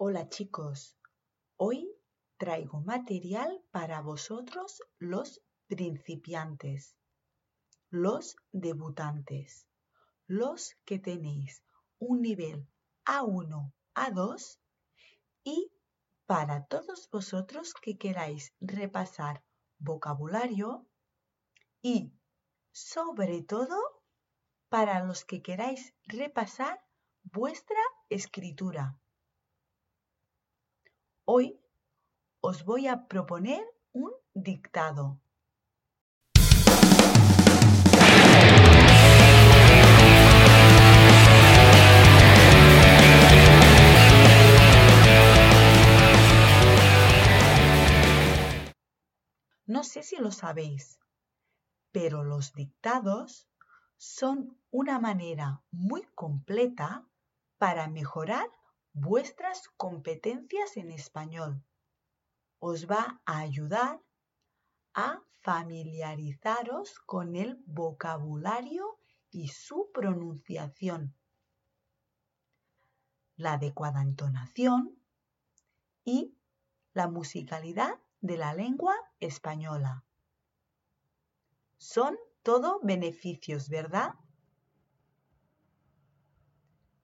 Hola chicos, hoy traigo material para vosotros los principiantes, los debutantes, los que tenéis un nivel A1, A2 y para todos vosotros que queráis repasar vocabulario y sobre todo para los que queráis repasar vuestra escritura. Hoy os voy a proponer un dictado. No sé si lo sabéis, pero los dictados son una manera muy completa para mejorar vuestras competencias en español. Os va a ayudar a familiarizaros con el vocabulario y su pronunciación, la adecuada entonación y la musicalidad de la lengua española. Son todo beneficios, ¿verdad?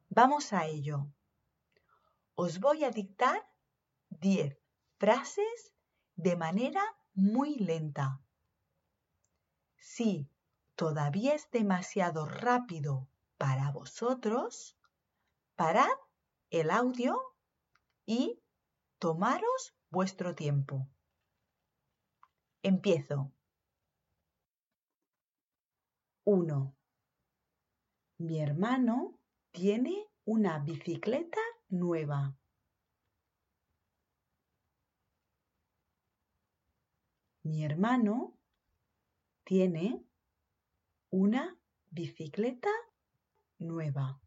Vamos a ello os voy a dictar 10 frases de manera muy lenta. Si todavía es demasiado rápido para vosotros, parad el audio y tomaros vuestro tiempo. Empiezo. 1. Mi hermano tiene una bicicleta nueva. Mi hermano tiene una bicicleta nueva.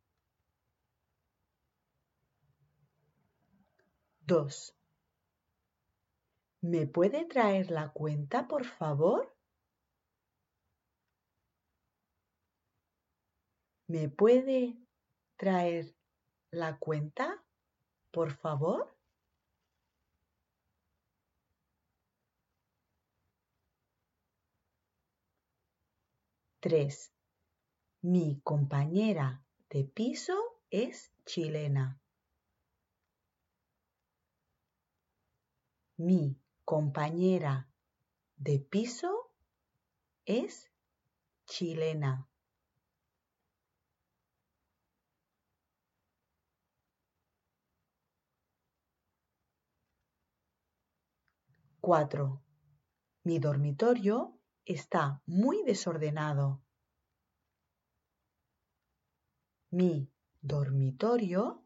2. ¿Me puede traer la cuenta, por favor? ¿Me puede traer la cuenta, por favor? Tres. Mi compañera de piso es chilena. Mi compañera de piso es chilena. 4. Mi dormitorio está muy desordenado. Mi dormitorio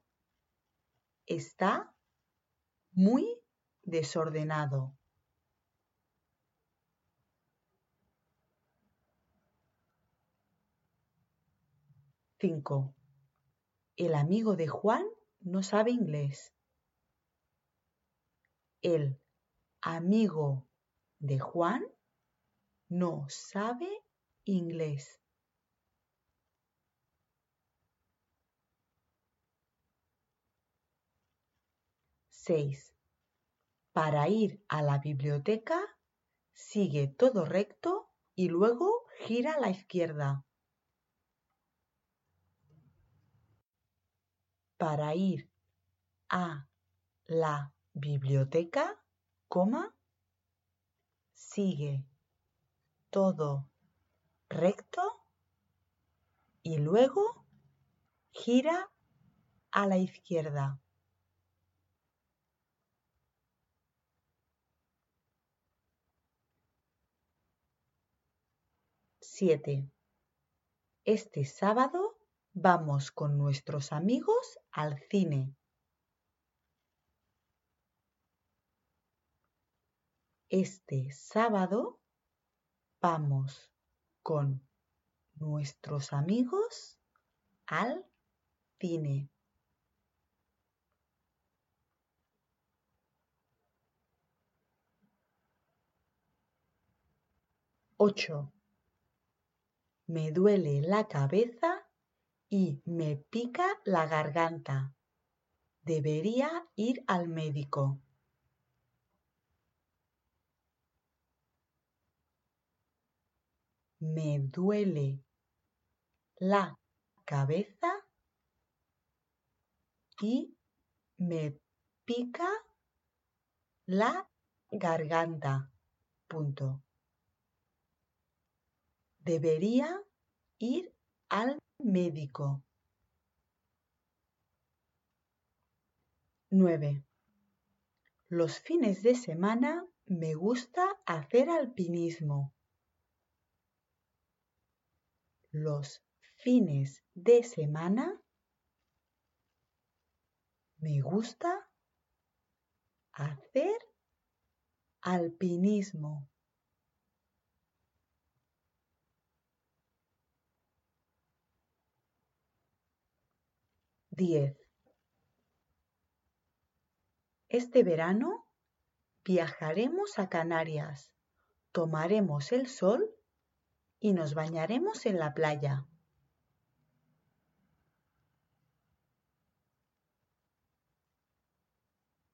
está muy desordenado. 5. El amigo de Juan no sabe inglés. El amigo de Juan no sabe inglés. Seis. Para ir a la biblioteca, sigue todo recto y luego gira a la izquierda. Para ir a la biblioteca, coma, sigue todo recto y luego gira a la izquierda. Siete. Este sábado vamos con nuestros amigos al cine. Este sábado vamos con nuestros amigos al cine. Ocho. Me duele la cabeza y me pica la garganta. Debería ir al médico. Me duele la cabeza y me pica la garganta. Punto. Debería ir al médico. 9. Los fines de semana me gusta hacer alpinismo. Los fines de semana me gusta hacer alpinismo. Diez. Este verano viajaremos a Canarias, tomaremos el sol y nos bañaremos en la playa.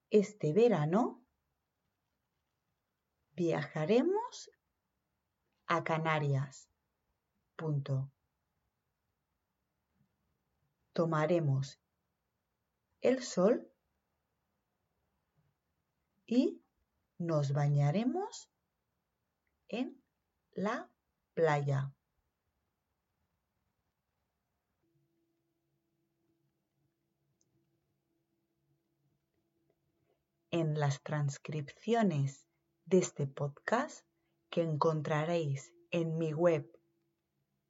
Este verano viajaremos a Canarias. Punto. Tomaremos el sol y nos bañaremos en la playa. En las transcripciones de este podcast que encontraréis en mi web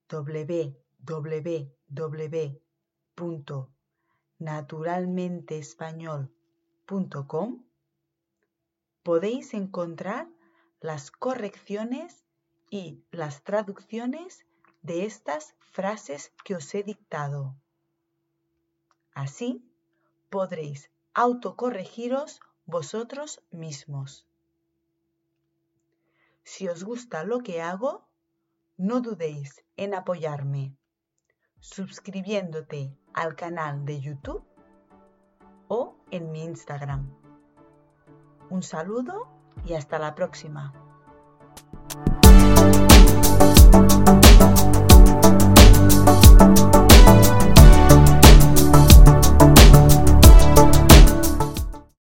www.naturalmenteespañol.com podéis encontrar las correcciones y las traducciones de estas frases que os he dictado. Así podréis autocorregiros vosotros mismos. Si os gusta lo que hago, no dudéis en apoyarme suscribiéndote al canal de YouTube o en mi Instagram. Un saludo y hasta la próxima. thank you